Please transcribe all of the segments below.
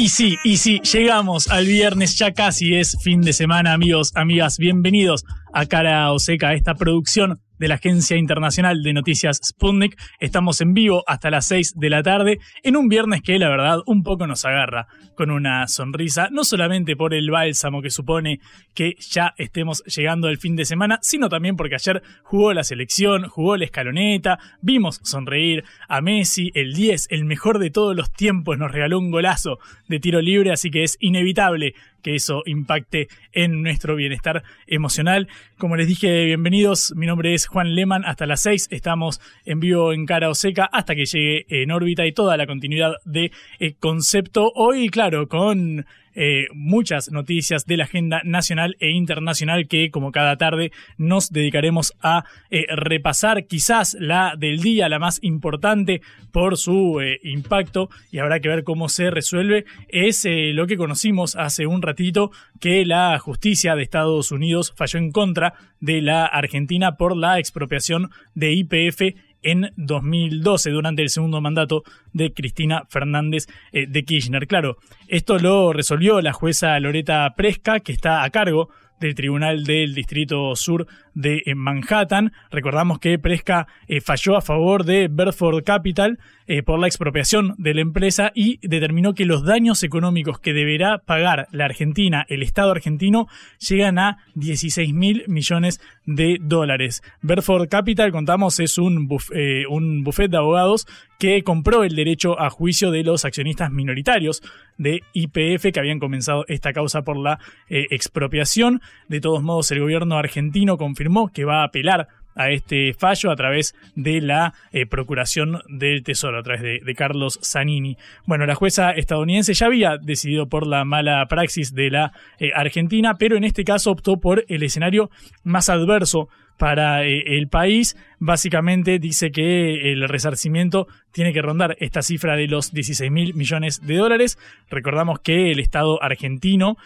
Y sí, y sí, llegamos al viernes, ya casi es fin de semana, amigos, amigas, bienvenidos a Cara o Seca, a esta producción de la Agencia Internacional de Noticias Sputnik. Estamos en vivo hasta las 6 de la tarde en un viernes que la verdad un poco nos agarra con una sonrisa, no solamente por el bálsamo que supone que ya estemos llegando al fin de semana, sino también porque ayer jugó la selección, jugó la escaloneta, vimos sonreír a Messi, el 10, el mejor de todos los tiempos, nos regaló un golazo de tiro libre, así que es inevitable que eso impacte en nuestro bienestar emocional. Como les dije, bienvenidos. Mi nombre es Juan Leman. Hasta las 6 estamos en vivo en Cara o Seca hasta que llegue en órbita y toda la continuidad de eh, concepto. Hoy, claro, con eh, muchas noticias de la agenda nacional e internacional que como cada tarde nos dedicaremos a eh, repasar quizás la del día, la más importante por su eh, impacto. Y habrá que ver cómo se resuelve. Es lo que conocimos hace un ratito que la justicia de Estados Unidos falló en contra de la Argentina por la expropiación de IPF en 2012, durante el segundo mandato de Cristina Fernández eh, de Kirchner. Claro, esto lo resolvió la jueza Loreta Presca, que está a cargo del Tribunal del Distrito Sur de Manhattan. Recordamos que Presca eh, falló a favor de Bedford Capital eh, por la expropiación de la empresa y determinó que los daños económicos que deberá pagar la Argentina, el Estado argentino, llegan a 16 mil millones de dólares. Bedford Capital, contamos, es un, eh, un buffet de abogados que compró el derecho a juicio de los accionistas minoritarios de IPF que habían comenzado esta causa por la expropiación. De todos modos, el gobierno argentino confirmó que va a apelar a este fallo a través de la eh, Procuración del Tesoro, a través de, Carlos Zanini. Bueno, la jueza estadounidense ya había decidido por la mala praxis de la eh, Argentina, pero en este caso optó por el escenario más adverso para eh, el país. Básicamente dice que el resarcimiento tiene que rondar esta cifra de los 16 mil millones de dólares. Recordamos que el Estado argentino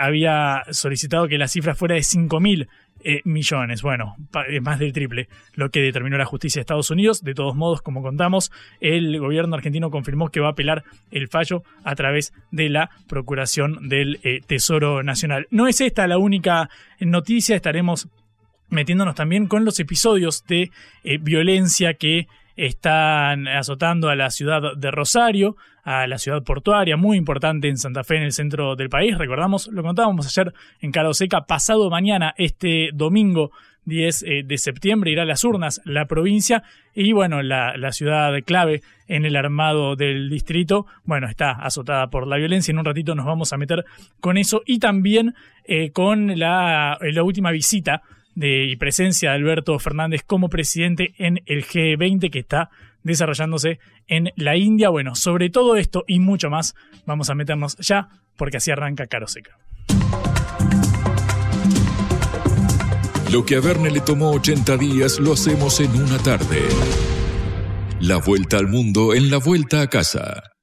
había solicitado que la cifra fuera de 5 mil eh, millones. Bueno, más del triple lo que determinó la justicia de Estados Unidos. De todos modos, como contamos, el gobierno argentino confirmó que va a apelar el fallo a través de la Procuración del eh, Tesoro Nacional. No es esta la única noticia, estaremos metiéndonos también con los episodios de eh, violencia que están azotando a la ciudad de Rosario, a la ciudad portuaria, muy importante en Santa Fe, en el centro del país. Recordamos, lo contábamos ayer en Caro Seca, pasado mañana, este domingo 10 eh, de septiembre, irá a las urnas la provincia y bueno, la, ciudad clave en el armado del distrito, bueno, está azotada por la violencia. En un ratito nos vamos a meter con eso y también eh, con la última visita de, y presencia de Alberto Fernández como presidente en el G20 que está desarrollándose en la India. Bueno, sobre todo esto y mucho más vamos a meternos ya porque así arranca Caro Seca. Lo que a Verne le tomó 80 días lo hacemos en una tarde. La vuelta al mundo en la vuelta a casa.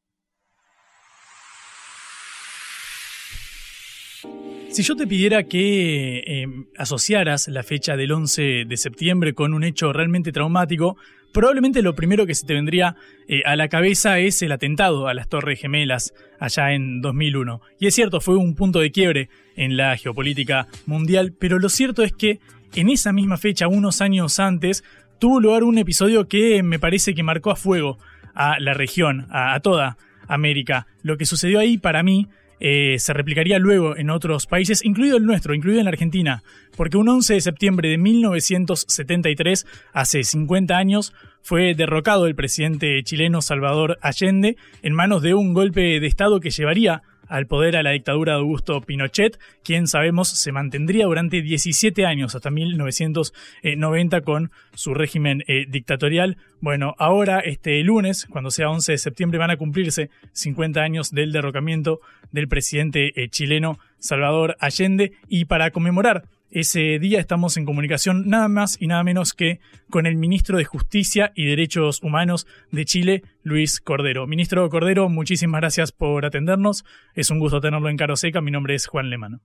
Si yo te pidiera que em, asociaras la fecha del 11 de septiembre con un hecho realmente traumático, probablemente lo primero que se te vendría eh, a la cabeza es el atentado a las Torres Gemelas allá en 2001. Y es cierto, fue un punto de quiebre en la geopolítica mundial, pero lo cierto es que en esa misma fecha, unos años antes, tuvo lugar un episodio que me parece que marcó a fuego a la región, a toda América. Lo que sucedió ahí para mí eh, se replicaría luego en otros países, incluido el nuestro, incluido en la Argentina, porque un 11 de septiembre de 1973, hace 50 años, fue derrocado el presidente chileno Salvador Allende en manos de un golpe de Estado que llevaría al poder a la dictadura de Augusto Pinochet, quien sabemos se mantendría durante 17 años hasta 1990 con su régimen eh, dictatorial. Bueno, ahora este lunes, cuando sea 11 de septiembre, van a cumplirse 50 años del derrocamiento del presidente eh, chileno Salvador Allende y para conmemorar ese día estamos en comunicación nada más y nada menos que con el ministro de Justicia y Derechos Humanos de Chile, Luis Cordero. Ministro Cordero, muchísimas gracias por atendernos. Es un gusto tenerlo en Caro Seca. Mi nombre es Juan Lemano.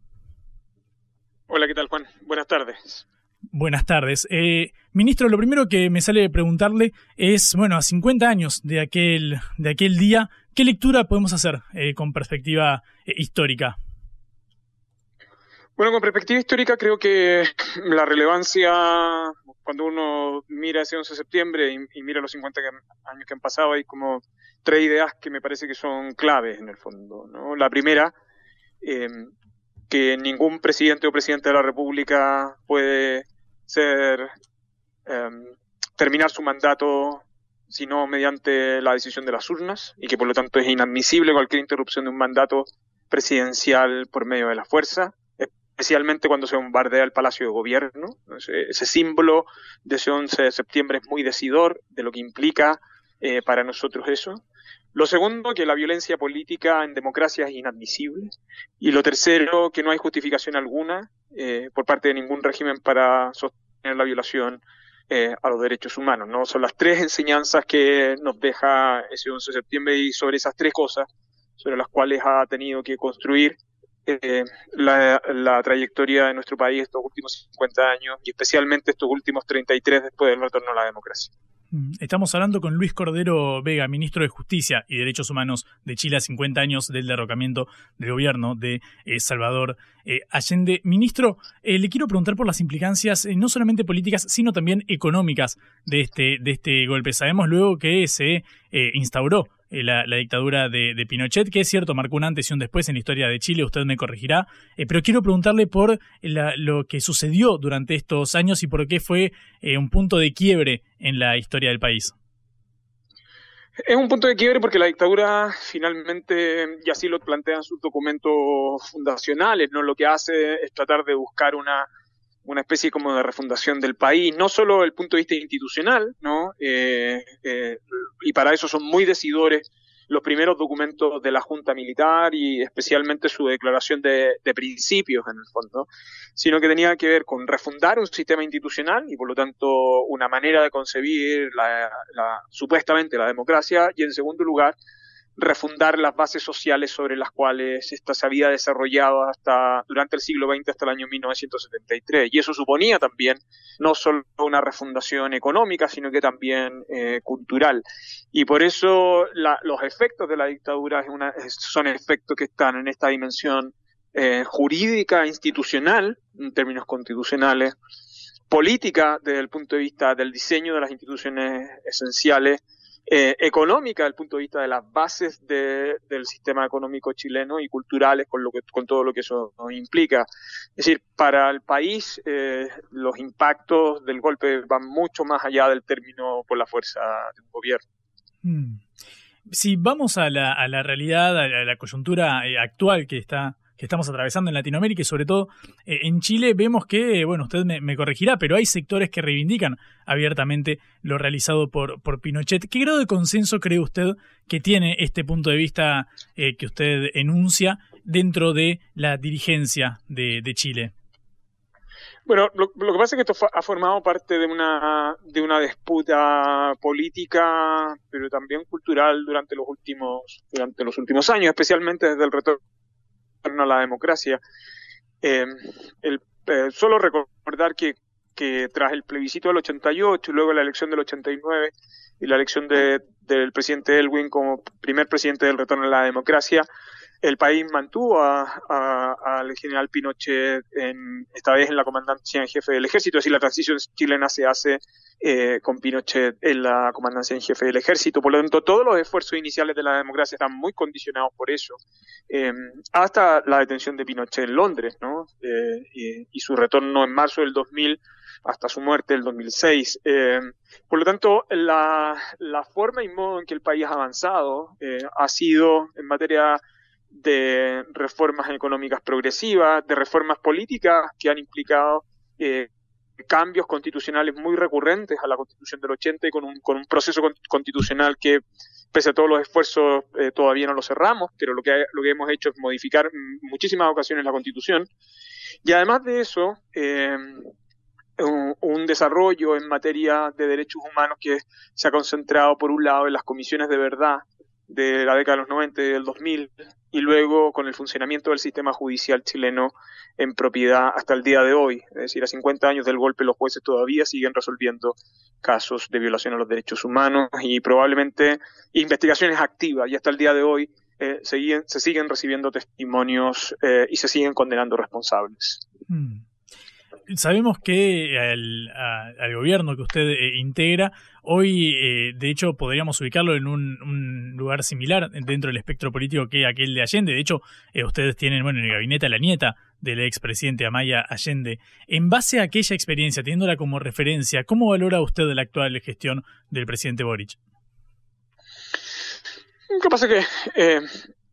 Hola, ¿qué tal, Juan? Buenas tardes. Buenas tardes. Eh, ministro, lo primero que me sale de preguntarle es, bueno, a 50 años de aquel, de aquel día, ¿qué lectura podemos hacer eh, con perspectiva eh, histórica? Bueno, con perspectiva histórica creo que la relevancia, cuando uno mira ese 11 de septiembre y, mira los 50 años que han pasado, hay como tres ideas que me parece que son claves en el fondo. ¿no? La primera, em, que ningún presidente o presidente de la República puede ser em, terminar su mandato sino mediante la decisión de las urnas y que por lo tanto es inadmisible cualquier interrupción de un mandato presidencial por medio de la fuerza especialmente cuando se bombardea el Palacio de Gobierno. Ese, símbolo de ese 11 de septiembre es muy decidor de lo que implica eh, para nosotros eso. Lo segundo, que la violencia política en democracia es inadmisible. Y lo tercero, que no hay justificación alguna eh, por parte de ningún régimen para sostener la violación eh, a los derechos humanos. ¿no? Son las tres enseñanzas que nos deja ese 11 de septiembre y sobre esas tres cosas sobre las cuales ha tenido que construir eh, la, trayectoria de nuestro país estos últimos 50 años y especialmente estos últimos 33 después del retorno a la democracia. Mm, estamos hablando con Luis Cordero Vega, ministro de Justicia y Derechos Humanos de Chile a 50 años del derrocamiento del gobierno de eh, Salvador eh, Allende. Ministro, le quiero preguntar por las implicancias no solamente políticas, sino también económicas de este, de este golpe. Sabemos luego que se instauró eh, la, dictadura de, Pinochet, que es cierto, marcó un antes y un después en la historia de Chile, usted me corregirá, eh, pero quiero preguntarle por lo que sucedió durante estos años y por qué fue eh, un punto de quiebre en la historia del país. Es un punto de quiebre porque la dictadura finalmente, y así lo plantean sus documentos fundacionales, ¿no? lo que hace es tratar de buscar una, una especie como de refundación del país, no solo desde el punto de vista institucional, ¿no? Eh, eh, y para eso son muy decidores los primeros documentos de la Junta Militar y especialmente su declaración de, principios en el fondo, sino que tenía que ver con refundar un sistema institucional y por lo tanto una manera de concebir la, supuestamente la democracia y en segundo lugar refundar las bases sociales sobre las cuales esta se había desarrollado hasta durante el siglo XX hasta el año 1973 y eso suponía también no solo una refundación económica sino que también eh, cultural. Y por eso los efectos de la dictadura son efectos que están en esta dimensión eh, jurídica institucional en términos constitucionales política desde el punto de vista del diseño de las instituciones esenciales eh, económica desde el punto de vista de las bases del sistema económico chileno y culturales con, lo que, con todo lo que eso implica. Es decir, para el país eh, los impactos del golpe van mucho más allá del término por la fuerza de un gobierno. Hmm. Si vamos a la, a la realidad, a la coyuntura eh, actual que está que estamos atravesando en Latinoamérica y sobre todo eh, en Chile vemos que, bueno, usted me, corregirá, pero hay sectores que reivindican abiertamente lo realizado por, por Pinochet. ¿Qué grado de consenso cree usted que tiene este punto de vista eh, que usted enuncia dentro de la dirigencia de, Chile? Bueno, lo, que pasa es que esto ha formado parte de una, de una disputa política, pero también cultural durante los últimos, durante los últimos años, especialmente desde el retorno a la democracia. Eh, eh, solo recordar que, que, tras el plebiscito del 88 y luego la elección del 89 y la elección de, del presidente Elwin como primer presidente del retorno a la democracia, el país mantuvo al general Pinochet, en, esta vez en la comandancia en jefe del ejército, es decir, la transición chilena se hace eh, con Pinochet en la comandancia en jefe del ejército. Por lo tanto, todos los esfuerzos iniciales de la democracia están muy condicionados por eso. Eh, hasta la detención de Pinochet en Londres, ¿no? Eh, y, su retorno en marzo del 2000 hasta su muerte el 2006. Eh, por lo tanto, la, la, forma y modo en que el país ha avanzado eh, ha sido en materia de reformas económicas progresivas, de reformas políticas que han implicado eh, cambios constitucionales muy recurrentes a la Constitución del 80 y con un, con un proceso constitucional que, pese a todos los esfuerzos, eh, todavía no lo cerramos, pero lo que, lo que hemos hecho es modificar muchísimas ocasiones la Constitución. Y además de eso, eh, un, desarrollo en materia de derechos humanos que se ha concentrado, por un lado, en las comisiones de verdad de la década de los 90 y del 2000, y luego con el funcionamiento del sistema judicial chileno en propiedad hasta el día de hoy. Es decir, a 50 años del golpe los jueces todavía siguen resolviendo casos de violación a los derechos humanos y probablemente investigaciones activas y hasta el día de hoy eh, se, se, siguen, recibiendo testimonios eh, y se siguen condenando responsables. Mm sabemos que al, gobierno que usted eh, integra, hoy eh, de hecho podríamos ubicarlo en un, lugar similar dentro del espectro político que aquel de Allende. De hecho, eh, ustedes tienen bueno, en el gabinete a la nieta del expresidente Amaya Allende. En base a aquella experiencia, teniéndola como referencia, ¿cómo valora usted la actual gestión del presidente Boric? Lo que pasa es que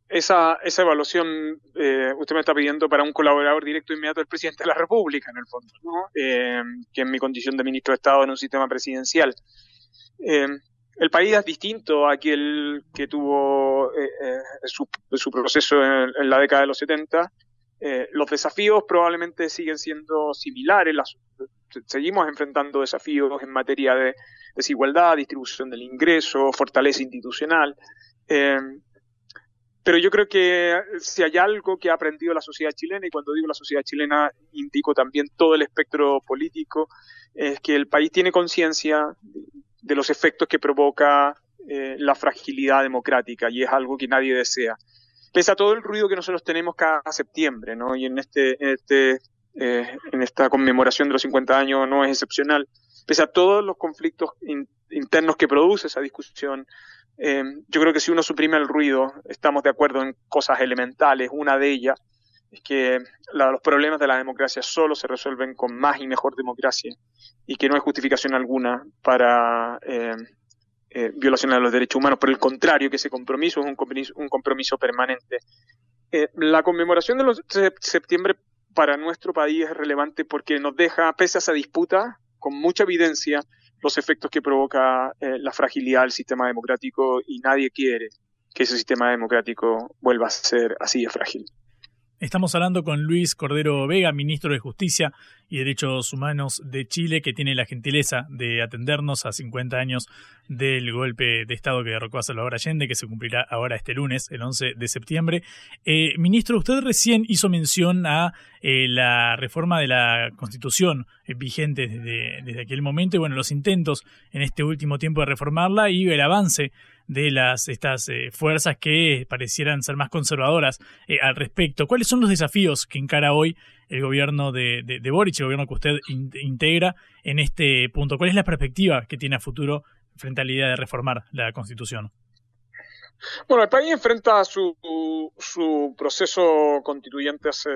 esa, esa evaluación eh, usted me está pidiendo para un colaborador directo e inmediato del presidente de la República, en el fondo, ¿no? Eh, que en mi condición de ministro de Estado en un sistema presidencial. Eh, el país es distinto a aquel que tuvo su, su, proceso en, la década de los 70. los desafíos probablemente siguen siendo similares. Seguimos enfrentando desafíos en materia de desigualdad, distribución del ingreso, fortaleza institucional. Eh, pero yo creo que si hay algo que ha aprendido la sociedad chilena, y cuando digo la sociedad chilena indico también todo el espectro político, es que el país tiene conciencia de los efectos que provoca eh, la fragilidad democrática y es algo que nadie desea. Pese a todo el ruido que nosotros tenemos cada septiembre, ¿no? Y en este, en este, eh, en esta conmemoración de los 50 años no es excepcional. Pese a todos los conflictos internos que produce esa discusión, eh, yo creo que si uno suprime el ruido, estamos de acuerdo en cosas elementales. Una de ellas es que los problemas de la democracia solo se resuelven con más y mejor democracia y que no hay justificación alguna para eh, eh, violaciones de los derechos humanos. Por el contrario, que ese compromiso es un compromiso, un compromiso permanente. la conmemoración de los de septiembre para nuestro país es relevante porque nos deja, pese a esa disputa, con mucha evidencia, los efectos que provoca eh, la fragilidad del sistema democrático y nadie quiere que ese sistema democrático vuelva a ser así de frágil. Estamos hablando con Luis Cordero Vega, ministro de Justicia y Derechos Humanos de Chile, que tiene la gentileza de atendernos a 50 años del golpe de Estado que derrocó a Salvador Allende, que se cumplirá ahora este lunes, el 11 de septiembre. Eh, ministro, usted recién hizo mención a eh, la reforma de la Constitución eh, vigente desde, desde aquel momento y, bueno, los intentos en este último tiempo de reformarla y el avance de las estas eh, fuerzas que parecieran ser más conservadoras eh, al respecto. ¿Cuáles son los desafíos que encara hoy el gobierno de, de, Boric, el gobierno que usted integra en este punto? ¿Cuál es la perspectiva que tiene a futuro frente a la idea de reformar la Constitución? Bueno, el país enfrenta su, su proceso constituyente hace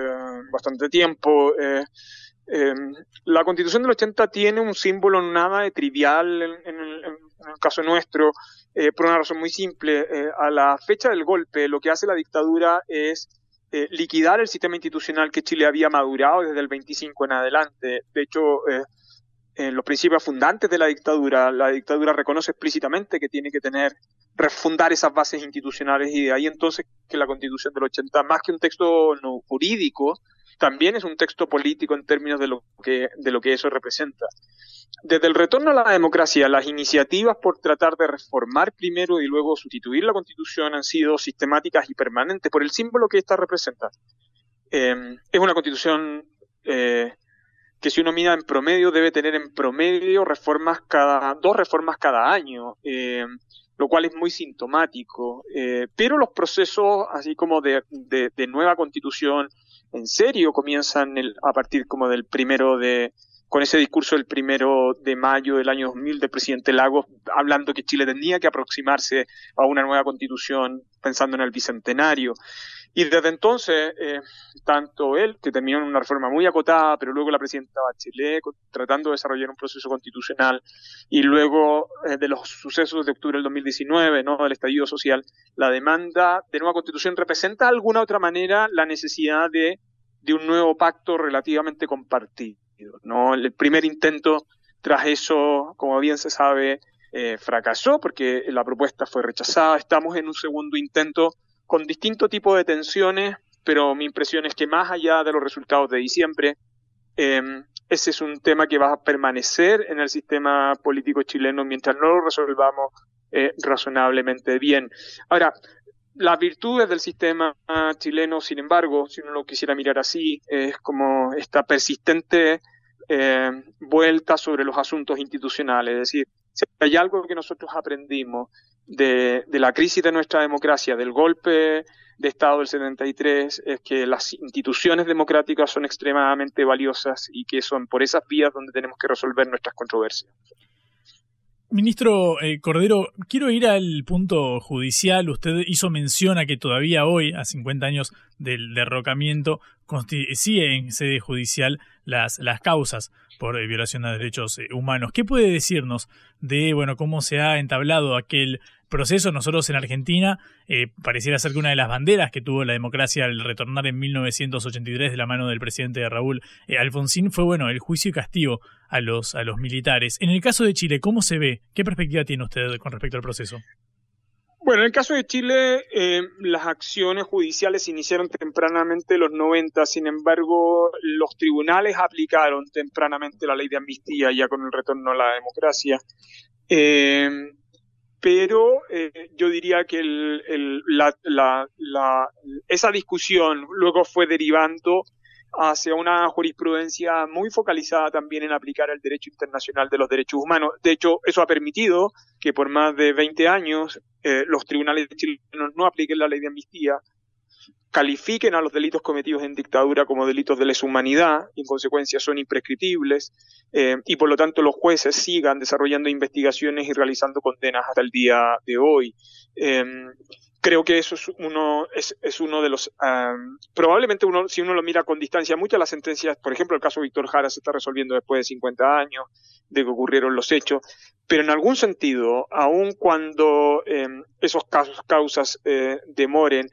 bastante tiempo. Eh, la Constitución del 80 tiene un símbolo nada de trivial en, en, en el caso nuestro, eh, por una razón muy simple. Eh, a la fecha del golpe, lo que hace la dictadura es eh, liquidar el sistema institucional que Chile había madurado desde el 25 en adelante. De hecho, en los principios fundantes de la dictadura, la dictadura reconoce explícitamente que tiene que tener, refundar esas bases institucionales y de ahí entonces que la constitución del 80, más que un texto no, jurídico, también es un texto político en términos de lo que, de lo que eso representa. Desde el retorno a la democracia, las iniciativas por tratar de reformar primero y luego sustituir la constitución han sido sistemáticas y permanentes por el símbolo que ésta representa. Eh, es una constitución eh, que si uno mira en promedio debe tener en promedio reformas cada dos reformas cada año, eh, lo cual es muy sintomático. Pero los procesos, así como de nueva constitución, en serio comienzan el, a partir como del primero de, con ese discurso del primero de mayo del año 2000 del presidente Lagos, hablando que Chile tenía que aproximarse a una nueva constitución pensando en el bicentenario. Y desde entonces, eh, tanto él, que terminó en una reforma muy acotada, pero luego la presidenta Bachelet, tratando de desarrollar un proceso constitucional, y luego eh, de los sucesos de octubre del 2019, ¿no? del estallido social, la demanda de nueva constitución representa de alguna otra manera la necesidad de, de un nuevo pacto relativamente compartido. ¿no? El primer intento tras eso, como bien se sabe, eh, fracasó porque la propuesta fue rechazada. Estamos en un segundo intento con distinto tipo de tensiones, pero mi impresión es que más allá de los resultados de diciembre, eh, ese es un tema que va a permanecer en el sistema político chileno mientras no lo resolvamos eh, razonablemente bien. Ahora, las virtudes del sistema chileno, sin embargo, si uno lo quisiera mirar así, es como esta persistente eh, vuelta sobre los asuntos institucionales. Es decir, si hay algo que nosotros aprendimos de, de, la crisis de nuestra democracia, del golpe de Estado del 73, es que las instituciones democráticas son extremadamente valiosas y que son por esas vías donde tenemos que resolver nuestras controversias. Ministro eh, Cordero, quiero ir al punto judicial. Usted hizo mención a que todavía hoy, a 50 años del derrocamiento, sigue en sede judicial las, las causas por eh, violación de derechos eh, humanos. ¿Qué puede decirnos de bueno cómo se ha entablado aquel proceso? Nosotros en Argentina eh, pareciera ser que una de las banderas que tuvo la democracia al retornar en 1983 de la mano del presidente Raúl eh, Alfonsín fue bueno el juicio y castigo a los a los militares. En el caso de Chile, ¿cómo se ve? ¿Qué perspectiva tiene usted con respecto al proceso? Bueno, en el caso de Chile, eh, las acciones judiciales iniciaron tempranamente en los 90, sin embargo, los tribunales aplicaron tempranamente la ley de amnistía ya con el retorno a la democracia. Eh, pero eh, yo diría que el, el, la, la, la, esa discusión luego fue derivando hacia una jurisprudencia muy focalizada también en aplicar el derecho internacional de los derechos humanos. De hecho, eso ha permitido que por más de 20 años eh, los tribunales chilenos no apliquen la ley de amnistía, califiquen a los delitos cometidos en dictadura como delitos de lesa humanidad, y en consecuencia son imprescriptibles, eh, y por lo tanto los jueces sigan desarrollando investigaciones y realizando condenas hasta el día de hoy. Eh, creo que eso es uno, es, es uno de los, um, probablemente uno, si uno lo mira con distancia, muchas de las sentencias, por ejemplo, el caso de Víctor Jara se está resolviendo después de 50 años de que ocurrieron los hechos, pero en algún sentido, aun cuando eh, esos casos, causas eh, demoren,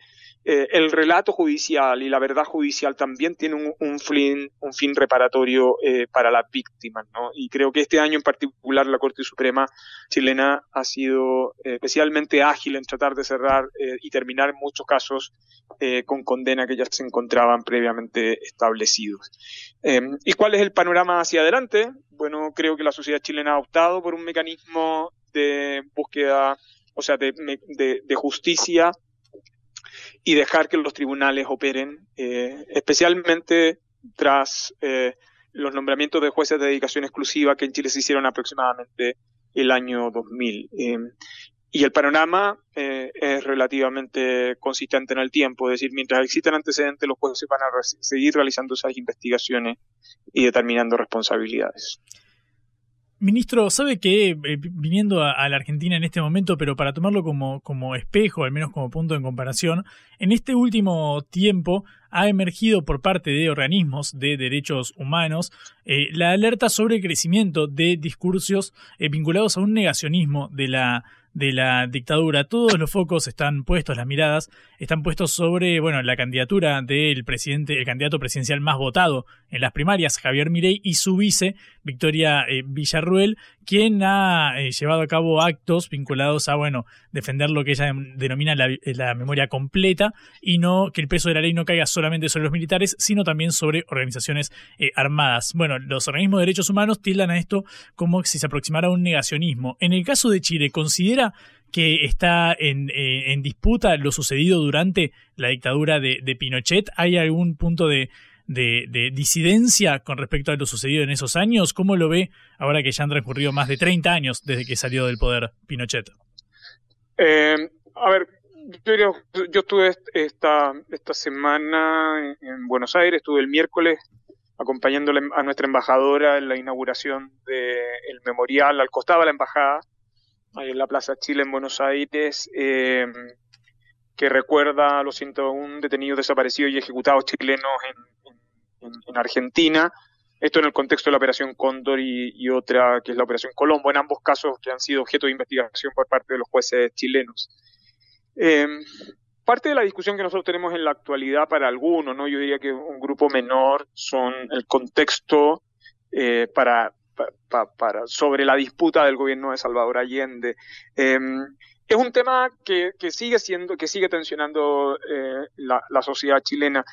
eh, el relato judicial y la verdad judicial también tiene un, un, fin, un fin reparatorio eh, para las víctimas, ¿no? Y creo que este año en particular la Corte Suprema chilena ha sido eh, especialmente ágil en tratar de cerrar y terminar muchos casos con condena que ya se encontraban previamente establecidos. ¿Y cuál es el panorama hacia adelante? Bueno, creo que la sociedad chilena ha optado por un mecanismo de búsqueda, o sea, de, de justicia y dejar que los tribunales operen, eh, especialmente tras eh, los nombramientos de jueces de dedicación exclusiva que en Chile se hicieron aproximadamente el año 2000. Eh, y el panorama eh, es relativamente consistente en el tiempo, es decir, mientras existen antecedentes, los jueces van a re seguir realizando esas investigaciones y determinando responsabilidades. Ministro, sabe que eh, viniendo a, la Argentina en este momento, pero para tomarlo como, como espejo, al menos como punto en comparación, en este último tiempo ha emergido por parte de organismos de derechos humanos eh, la alerta sobre el crecimiento de discursos eh, vinculados a un negacionismo de la de la dictadura. Todos los focos están puestos, las miradas están puestos sobre, bueno, la candidatura del presidente, el candidato presidencial más votado en las primarias, Javier Mirey, y su vice, Victoria eh, Villarruel, quien ha eh, llevado a cabo actos vinculados a, bueno, defender lo que ella denomina la, la, memoria completa y no que el peso de la ley no caiga solamente sobre los militares, sino también sobre organizaciones eh, armadas. Bueno, los organismos de derechos humanos tildan a esto como si se aproximara a un negacionismo. En el caso de Chile, ¿considera que está en, eh, en disputa lo sucedido durante la dictadura de Pinochet? ¿Hay algún punto de, de, disidencia con respecto a lo sucedido en esos años? ¿Cómo lo ve ahora que ya han transcurrido más de 30 años desde que salió del poder Pinochet? Eh, a ver, yo, estuve esta, esta semana en Buenos Aires, estuve el miércoles acompañando a nuestra embajadora en la inauguración del memorial al costado de la embajada, en la Plaza Chile en Buenos Aires, eh, que recuerda a los 101 detenidos desaparecidos y ejecutados chilenos en, en, Argentina. Esto en el contexto de la Operación Cóndor y, otra que es la Operación Colombo, en ambos casos que han sido objeto de investigación por parte de los jueces chilenos. Eh, parte de la discusión que nosotros tenemos en la actualidad para algunos, ¿no? Yo diría que un grupo menor son el contexto eh, para, para, sobre la disputa del gobierno de Salvador Allende. Em, es un tema que, que, sigue siendo, que sigue tensionando eh, la, la, sociedad chilena.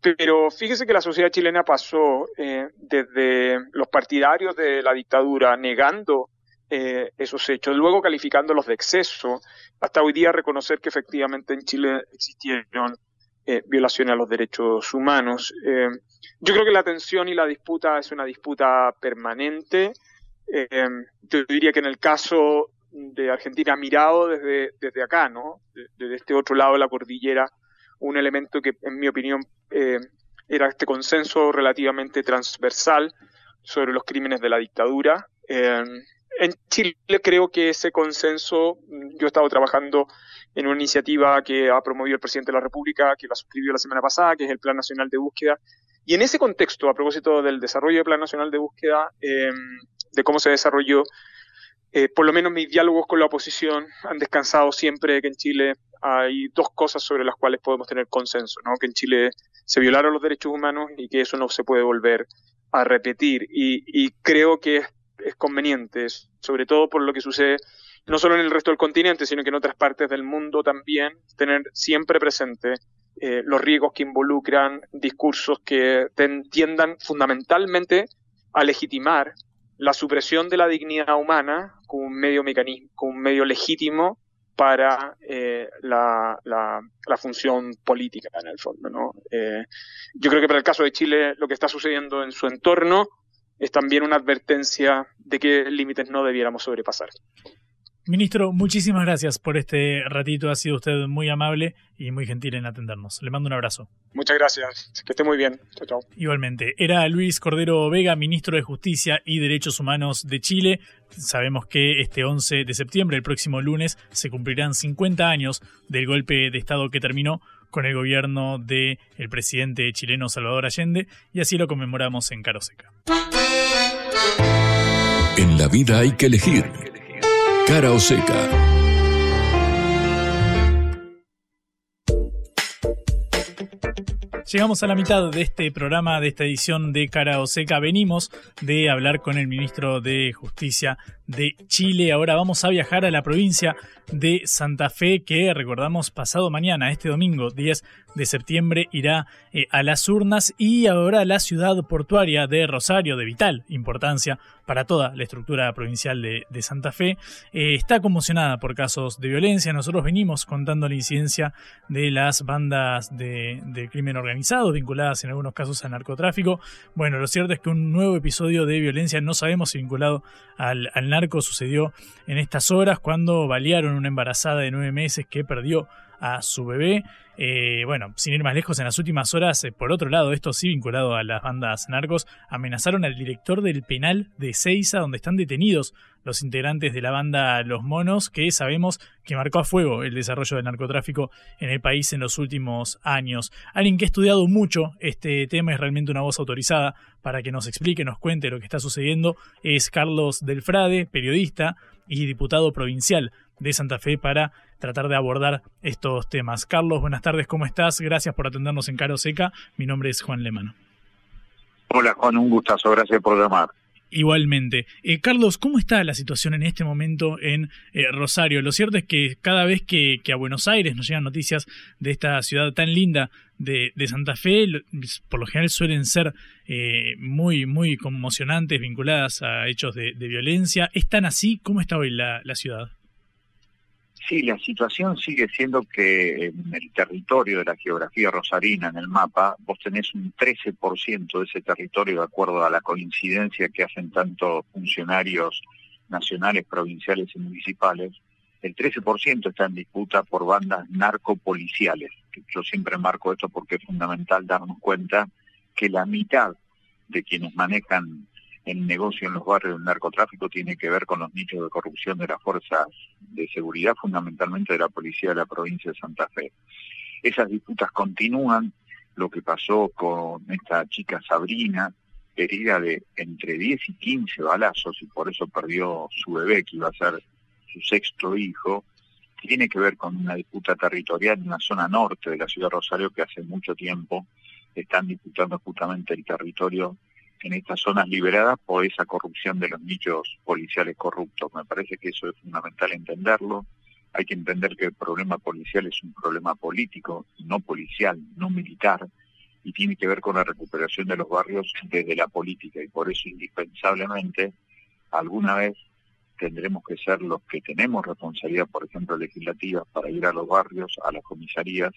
Pero fíjese que la sociedad chilena pasó eh, desde los partidarios de la dictadura negando eh, esos hechos, luego calificándolos de exceso, hasta hoy día reconocer que efectivamente en Chile existieron eh, violaciones a los derechos humanos. Eh, yo creo que la tensión y la disputa es una disputa permanente. yo diría que en el caso de Argentina, mirado desde, desde acá, ¿no? Desde este otro lado de la cordillera, un elemento que, en mi opinión, era este consenso relativamente transversal sobre los crímenes de la dictadura. En Chile creo que ese consenso, mm, yo he estado trabajando en una iniciativa que ha promovido el presidente de la República, que la suscribió la semana pasada, que es el Plan Nacional de Búsqueda. Y en ese contexto, a propósito del desarrollo del Plan Nacional de Búsqueda, em, de cómo se desarrolló, eh, por lo menos mis diálogos con la oposición han descansado siempre que en Chile hay dos cosas sobre las cuales podemos tener consenso, ¿no? Que en Chile se violaron los derechos humanos y que eso no se puede volver a repetir. Y, y creo que es conveniente, sobre todo por lo que sucede no solo en el resto del continente, sino que en otras partes del mundo también, tener siempre presente eh, los riesgos que involucran discursos que tiendan fundamentalmente a legitimar la supresión de la dignidad humana como un medio mecanismo, como un medio legítimo para eh, la, la, función política en el fondo. ¿no? Eh, yo creo que para el caso de Chile lo que está sucediendo en su entorno es también una advertencia de qué límites no debiéramos sobrepasar. Ministro, muchísimas gracias por este ratito. Ha sido usted muy amable y muy gentil en atendernos. Le mando un abrazo. Muchas gracias. Que esté muy bien. Chao, chao. Igualmente. Era Luis Cordero Vega, ministro de Justicia y Derechos Humanos de Chile. Sabemos que este 11 de septiembre, el próximo lunes, se cumplirán 50 años del golpe de Estado que terminó con el gobierno del presidente chileno Salvador Allende y así lo conmemoramos en Caroseca. En la vida hay que elegir. Cara o seca. Llegamos a la mitad de este programa, de esta edición de Cara o Seca. Venimos de hablar con el ministro de Justicia de Chile. Ahora vamos a viajar a la provincia de Santa Fe, que recordamos pasado mañana, este domingo 10 de septiembre, irá eh, a las urnas y ahora la ciudad portuaria de Rosario, de vital importancia para toda la estructura provincial de, Santa Fe, eh, está conmocionada por casos de violencia. Nosotros venimos contando la incidencia de las bandas de crimen organizado, vinculadas en algunos casos al narcotráfico. Bueno, lo cierto es que un nuevo episodio de violencia, no sabemos si vinculado al, al narco, sucedió en estas horas cuando balearon una embarazada de nueve meses que perdió a su bebé. Eh, bueno, sin ir más lejos, en las últimas horas, eh, por otro lado, esto sí vinculado a las bandas narcos, amenazaron al director del penal de Ceiza, donde están detenidos los integrantes de la banda Los Monos, que sabemos que marcó a fuego el desarrollo del narcotráfico en el país en los últimos años. Alguien que ha estudiado mucho este tema es realmente una voz autorizada para que nos explique, nos cuente lo que está sucediendo, es Carlos Delfrade, periodista y diputado provincial de Santa Fe para tratar de abordar estos temas. Carlos, buenas tardes, ¿cómo estás? Gracias por atendernos en Caro Seca. Mi nombre es Juan Lemano. Hola Juan, un gustazo, gracias por llamar. Igualmente. Eh, Carlos, ¿cómo está la situación en este momento en eh, Rosario? Lo cierto es que cada vez que, a Buenos Aires nos llegan noticias de esta ciudad tan linda de, Santa Fe, por lo general suelen ser eh, muy, muy conmocionantes, vinculadas a hechos de, violencia. ¿Es tan así? ¿Cómo está hoy la ciudad? Sí, la situación sigue siendo que en el territorio de la geografía rosarina, en el mapa, vos tenés un 13% de ese territorio de acuerdo a la coincidencia que hacen tanto funcionarios nacionales, provinciales y municipales. El 13% está en disputa por bandas narcopoliciales. Yo siempre marco esto porque es fundamental darnos cuenta que la mitad de quienes manejan el negocio en los barrios del narcotráfico tiene que ver con los nichos de corrupción de las fuerzas de seguridad, fundamentalmente de la policía de la provincia de Santa Fe. Esas disputas continúan, lo que pasó con esta chica Sabrina, herida de entre 10 y 15 balazos y por eso perdió su bebé, que iba a ser su sexto hijo, tiene que ver con una disputa territorial en la zona norte de la ciudad de Rosario que hace mucho tiempo están disputando justamente el territorio en estas zonas liberadas por esa corrupción de los nichos policiales corruptos. Me parece que eso es fundamental entenderlo. Hay que entender que el problema policial es un problema político, no policial, no militar, y tiene que ver con la recuperación de los barrios desde la política. Y por eso, indispensablemente, alguna vez tendremos que ser los que tenemos responsabilidad, por ejemplo, legislativa, para ir a los barrios, a las comisarías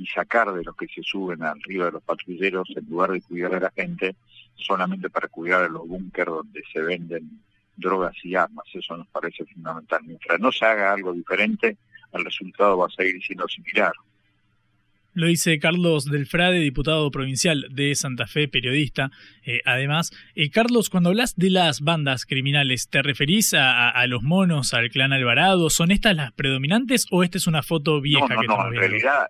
y sacar de los que se suben arriba de los patrulleros en lugar de cuidar a la gente solamente para cuidar a los búnkeres donde se venden drogas y armas. Eso nos parece fundamental. Mientras no se haga algo diferente, el resultado va a seguir siendo similar. Lo dice Carlos Delfrade, diputado provincial de Santa Fe, periodista. Eh, además, eh, Carlos, cuando hablas de las bandas criminales, ¿te referís a, los monos, al clan Alvarado? ¿Son estas las predominantes o esta es una foto vieja no, no, que no, en realidad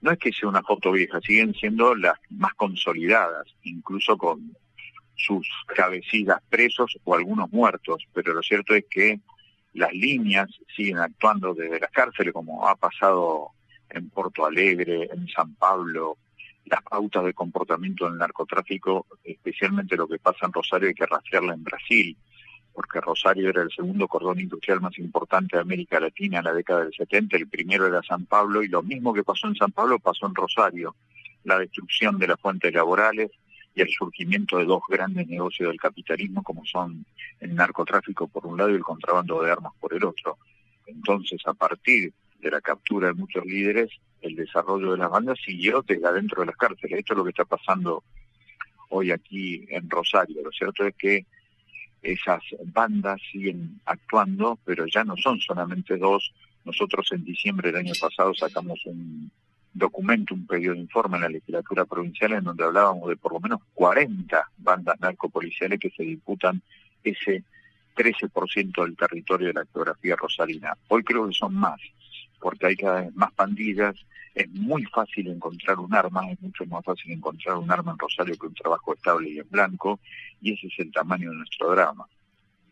no es que sea una foto vieja, siguen siendo las más consolidadas, incluso con sus cabecillas presos o algunos muertos, pero lo cierto es que las líneas siguen actuando desde las cárceles, como ha pasado en Porto Alegre, en San Pablo, las pautas de comportamiento del narcotráfico, especialmente lo que pasa en Rosario, hay que rastrearla en Brasil, porque Rosario era el segundo cordón industrial más importante de América Latina en la década del 70, el primero era San Pablo, y lo mismo que pasó en San Pablo pasó en Rosario, la destrucción de las fuentes laborales y el surgimiento de dos grandes negocios del capitalismo como son el narcotráfico por un lado y el contrabando de armas por el otro. Entonces, a partir de la captura de muchos líderes, el desarrollo de las bandas siguió desde adentro de las cárceles. Esto es lo que está pasando hoy aquí en Rosario. Lo cierto es que esas bandas siguen actuando, pero ya no son solamente dos. Nosotros en diciembre del año pasado sacamos un documento, un pedido de informe en la legislatura provincial en donde hablábamos de por lo menos 40 bandas narcopoliciales que se disputan ese 13% del territorio de la geografía rosarina. Hoy creo que son más, porque hay cada vez más pandillas, es muy fácil encontrar un arma, es mucho más fácil encontrar un arma en Rosario que un trabajo estable y en blanco, y ese es el tamaño de nuestro drama.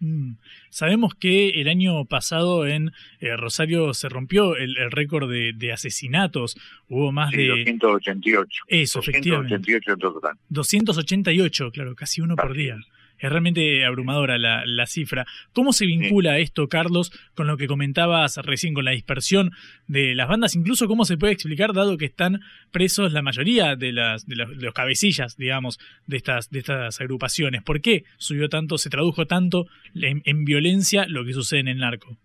Mm. Sabemos que el año pasado en eh, Rosario se rompió el, récord de, asesinatos. Hubo más de. 288. Eso, 288 en total. 288, claro, casi uno por día. Es realmente abrumadora la, la cifra. ¿Cómo se vincula esto, Carlos, con lo que comentabas recién con la dispersión de las bandas? Incluso cómo se puede explicar, dado que están presos la mayoría de las de, los cabecillas, digamos, de estas, de estas agrupaciones. ¿Por qué subió tanto, se tradujo tanto en violencia lo que sucede en el narco?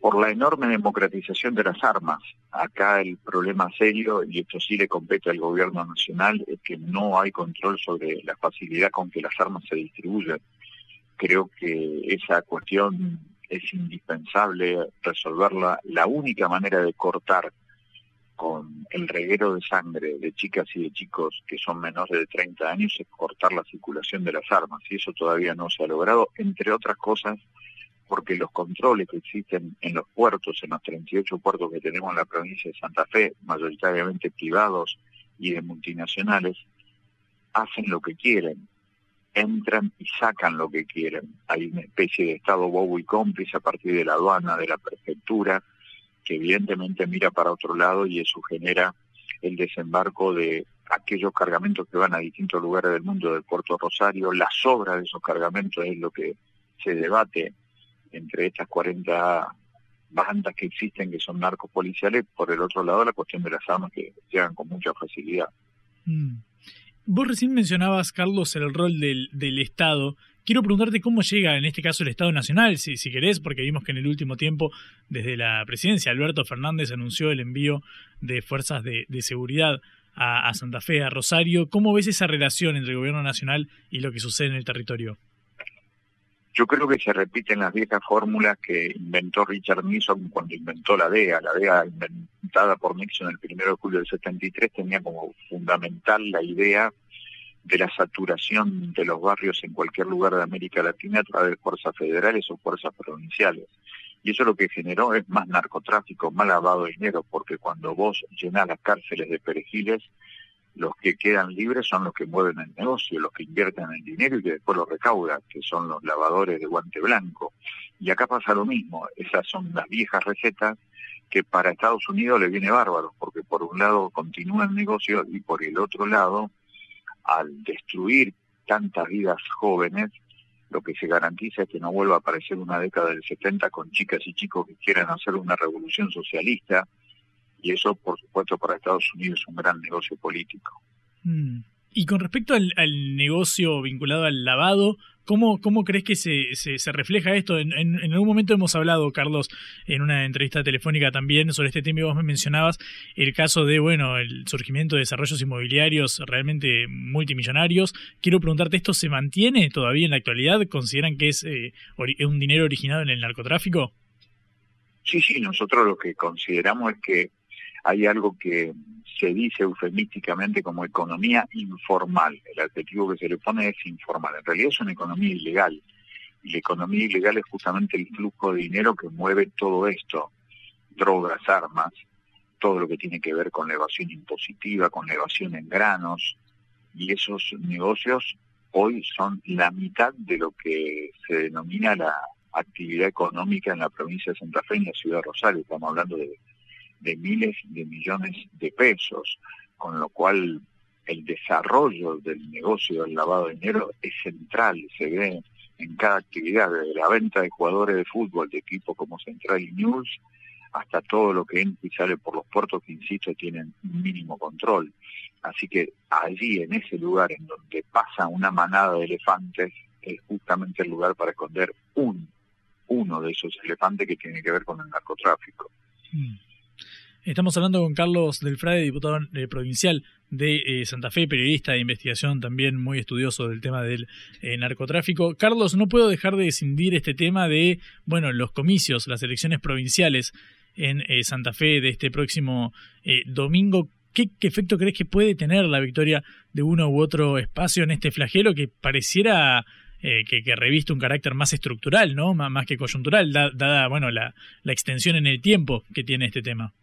Por la enorme democratización de las armas. Acá el problema serio, y esto sí le compete al gobierno nacional, es que no hay control sobre la facilidad con que las armas se distribuyen. Creo que esa cuestión es indispensable resolverla. La única manera de cortar con el reguero de sangre de chicas y de chicos que son menores de 30 años es cortar la circulación de las armas y eso todavía no se ha logrado, entre otras cosas porque los controles que existen en los puertos, en los 38 puertos que tenemos en la provincia de Santa Fe, mayoritariamente privados y de multinacionales, hacen lo que quieren, entran y sacan lo que quieren. Hay una especie de estado bobo y cómplice a partir de la aduana, de la prefectura, que evidentemente mira para otro lado y eso genera el desembarco de aquellos cargamentos que van a distintos lugares del mundo del puerto Rosario, la sobra de esos cargamentos es lo que se debate entre estas 40 bandas que existen que son narcos policiales, por el otro lado la cuestión de las armas que llegan con mucha facilidad. Mm. Vos recién mencionabas, Carlos, el rol del, del Estado quiero preguntarte cómo llega en este caso el Estado Nacional, si, si querés, porque vimos que en el último tiempo, desde la presidencia, Alberto Fernández anunció el envío de fuerzas de, seguridad a, a, Santa Fe, a Rosario. ¿Cómo ves esa relación entre el gobierno nacional y lo que sucede en el territorio? Yo creo que se repiten las viejas fórmulas que inventó Richard Nixon cuando inventó la DEA. La DEA inventada por Nixon el 1 de julio del 73 tenía como fundamental la idea de la saturación de los barrios en cualquier lugar de América Latina a través de fuerzas federales o fuerzas provinciales. Y eso lo que generó es más narcotráfico, más lavado de dinero, porque cuando vos llenás las cárceles de perejiles, los que quedan libres son los que mueven el negocio, los que invierten el dinero y que después lo recaudan, que son los lavadores de guante blanco. Y acá pasa lo mismo, esas son las viejas recetas que para Estados Unidos le viene bárbaro, porque por un lado continúa el negocio y por el otro lado, al destruir tantas vidas jóvenes, lo que se garantiza es que no vuelva a aparecer una década del 70 con chicas y chicos que quieran hacer una revolución socialista, y eso, por supuesto, para Estados Unidos es un gran negocio político. Mm. Y con respecto al, negocio vinculado al lavado, ¿cómo, cómo crees que se, se, refleja esto? En, en, algún momento hemos hablado, Carlos, en una entrevista telefónica también sobre este tema y vos me mencionabas el caso de, bueno, el surgimiento de desarrollos inmobiliarios realmente multimillonarios. Quiero preguntarte, ¿esto se mantiene todavía en la actualidad? ¿Consideran que es eh, un dinero originado en el narcotráfico? Sí, sí, nosotros lo que consideramos es que hay algo que se dice eufemísticamente como economía informal. El adjetivo que se le pone es informal. En realidad es una economía ilegal. Y la economía ilegal es justamente el flujo de dinero que mueve todo esto. Drogas, armas, todo lo que tiene que ver con la evasión impositiva, con la evasión en granos. Y esos negocios hoy son la mitad de lo que se denomina la actividad económica en la provincia de Santa Fe y en la ciudad de Rosario. Estamos hablando de de miles de millones de pesos, con lo cual el desarrollo del negocio del lavado de dinero es central, se ve en cada actividad, desde la venta de jugadores de fútbol de equipos como Central y News, hasta todo lo que entra y sale por los puertos que, insisto, tienen mínimo control. Así que allí, en ese lugar en donde pasa una manada de elefantes, es justamente el lugar para esconder un, uno de esos elefantes que tiene que ver con el narcotráfico. Mm. Estamos hablando con Carlos Delfrade, diputado eh, provincial de eh, Santa Fe, periodista de investigación también muy estudioso del tema del eh, narcotráfico. Carlos, no puedo dejar de descindir este tema de, bueno, los comicios, las elecciones provinciales en Santa Fe de este próximo domingo. ¿Qué, efecto crees que puede tener la victoria de uno u otro espacio en este flagelo que pareciera que, reviste un carácter más estructural, ¿no? más que coyuntural, dada, bueno, la extensión en el tiempo que tiene este tema?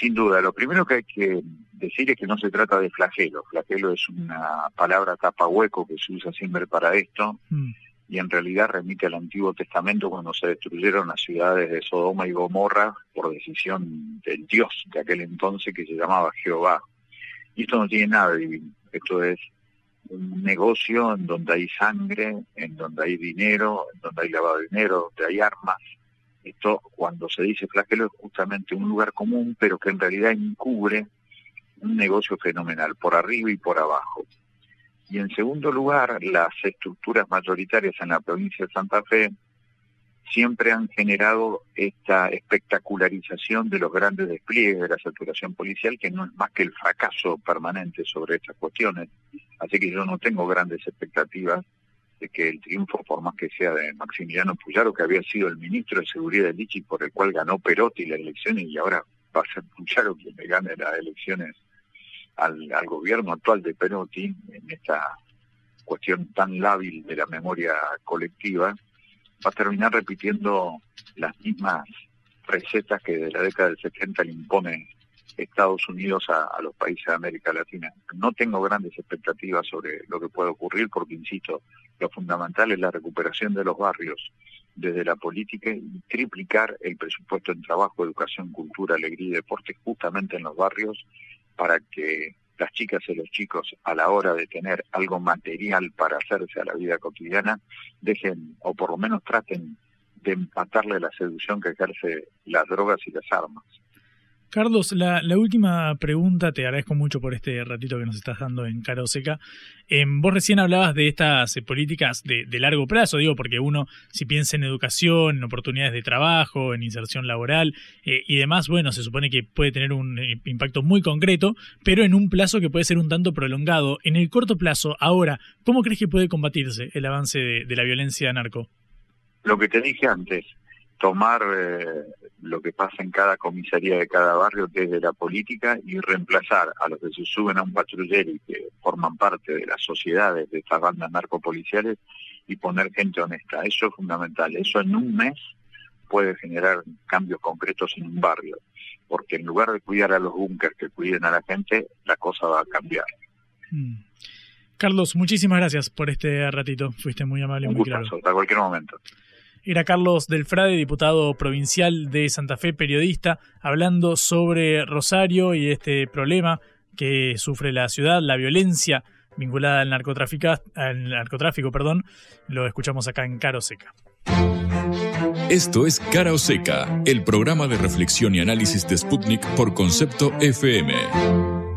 Sin duda, lo primero que hay que decir es que no se trata de flagelo. Flagelo es una palabra tapa hueco que se usa siempre para esto mm. y en realidad remite al Antiguo Testamento cuando se destruyeron las ciudades de Sodoma y Gomorra por decisión del Dios de aquel entonces que se llamaba Jehová. Y esto no tiene nada de divino. Esto es un negocio en donde hay sangre, en donde hay dinero, en donde hay lavado de dinero, donde hay armas, esto, cuando se dice flagelo, es justamente un lugar común, pero que en realidad encubre un negocio fenomenal, por arriba y por abajo. Y en segundo lugar, las estructuras mayoritarias en la provincia de Santa Fe siempre han generado esta espectacularización de los grandes despliegues de la saturación policial, que no es más que el fracaso permanente sobre estas cuestiones. Así que yo no tengo grandes expectativas de que el triunfo, por más que sea de Maximiliano Puyaro, que había sido el ministro de Seguridad de Lichi, por el cual ganó Perotti las elecciones y ahora va a ser Puyaro quien le gane las elecciones al, al gobierno actual de Perotti, en esta cuestión tan lábil de la memoria colectiva, va a terminar repitiendo las mismas recetas que de la década del 70 le impone Estados Unidos a, los países de América Latina. No tengo grandes expectativas sobre lo que puede ocurrir porque, insisto, lo fundamental es la recuperación de los barrios desde la política y triplicar el presupuesto en trabajo, educación, cultura, alegría y deporte justamente en los barrios para que las chicas y los chicos a la hora de tener algo material para hacerse a la vida cotidiana dejen o por lo menos traten de empatarle la seducción que ejerce las drogas y las armas. Carlos, la, última pregunta, te agradezco mucho por este ratito que nos estás dando en Cara Seca. Eh, vos recién hablabas de estas eh, políticas de, largo plazo, digo, porque uno, si piensa en educación, en oportunidades de trabajo, en inserción laboral eh, y demás, bueno, se supone que puede tener un impacto muy concreto, pero en un plazo que puede ser un tanto prolongado. En el corto plazo, ahora, ¿cómo crees que puede combatirse el avance de, de la violencia narco? Lo que te dije antes, tomar eh, lo que pasa en cada comisaría de cada barrio desde la política y reemplazar a los que se suben a un patrullero y que forman parte de las sociedades de estas bandas narcopoliciales y poner gente honesta. Eso es fundamental. Eso en un mes puede generar cambios concretos en un barrio, porque en lugar de cuidar a los búnkers que cuiden a la gente, la cosa va a cambiar. Mm. Carlos, muchísimas gracias por este ratito. Fuiste muy amable y muy claro. Hasta cualquier momento. Era Carlos Delfrade, diputado provincial de Santa Fe, periodista, hablando sobre Rosario y este problema que sufre la ciudad, la violencia vinculada al, al narcotráfico. Perdón. Lo escuchamos acá en Caro Seca. Esto es Cara Seca, el programa de reflexión y análisis de Sputnik por concepto FM.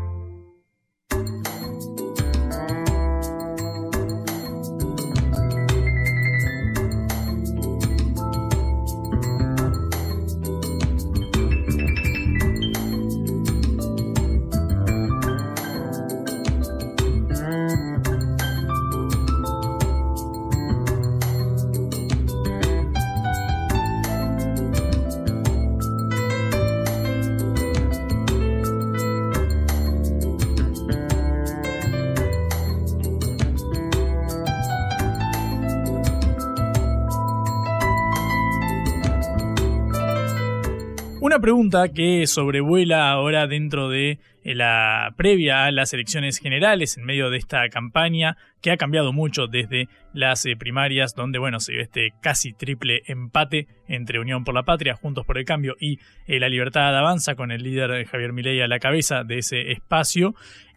Pregunta que sobrevuela ahora dentro de eh, la previa a las elecciones generales, en medio de esta campaña que ha cambiado mucho desde las eh, primarias, donde bueno, se ve este casi triple empate entre Unión por la Patria, Juntos por el Cambio y eh, La Libertad Avanza, con el líder Javier Milei a la cabeza de ese espacio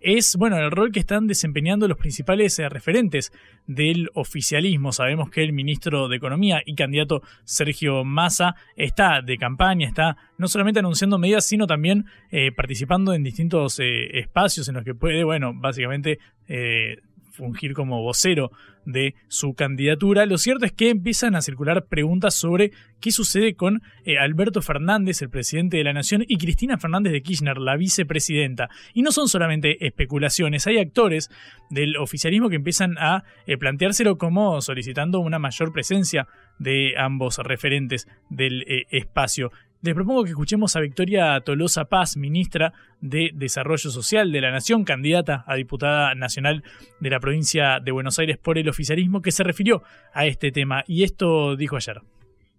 es bueno el rol que están desempeñando los principales eh, referentes del oficialismo. Sabemos que el ministro de Economía y candidato Sergio Massa está de campaña, está no solamente anunciando medidas, sino también eh, participando en distintos eh, espacios en los que puede, bueno, básicamente fungir como vocero de su candidatura. Lo cierto es que empiezan a circular preguntas sobre qué sucede con eh, Alberto Fernández, el presidente de la Nación, y Cristina Fernández de Kirchner, la vicepresidenta. Y no son solamente especulaciones, hay actores del oficialismo que empiezan a eh, planteárselo como solicitando una mayor presencia de ambos referentes del eh, espacio. Les propongo que escuchemos a Victoria Tolosa Paz, ministra de Desarrollo Social de la Nación, candidata a diputada nacional de la provincia de Buenos Aires por el oficialismo, que se refirió a este tema. Y esto dijo ayer.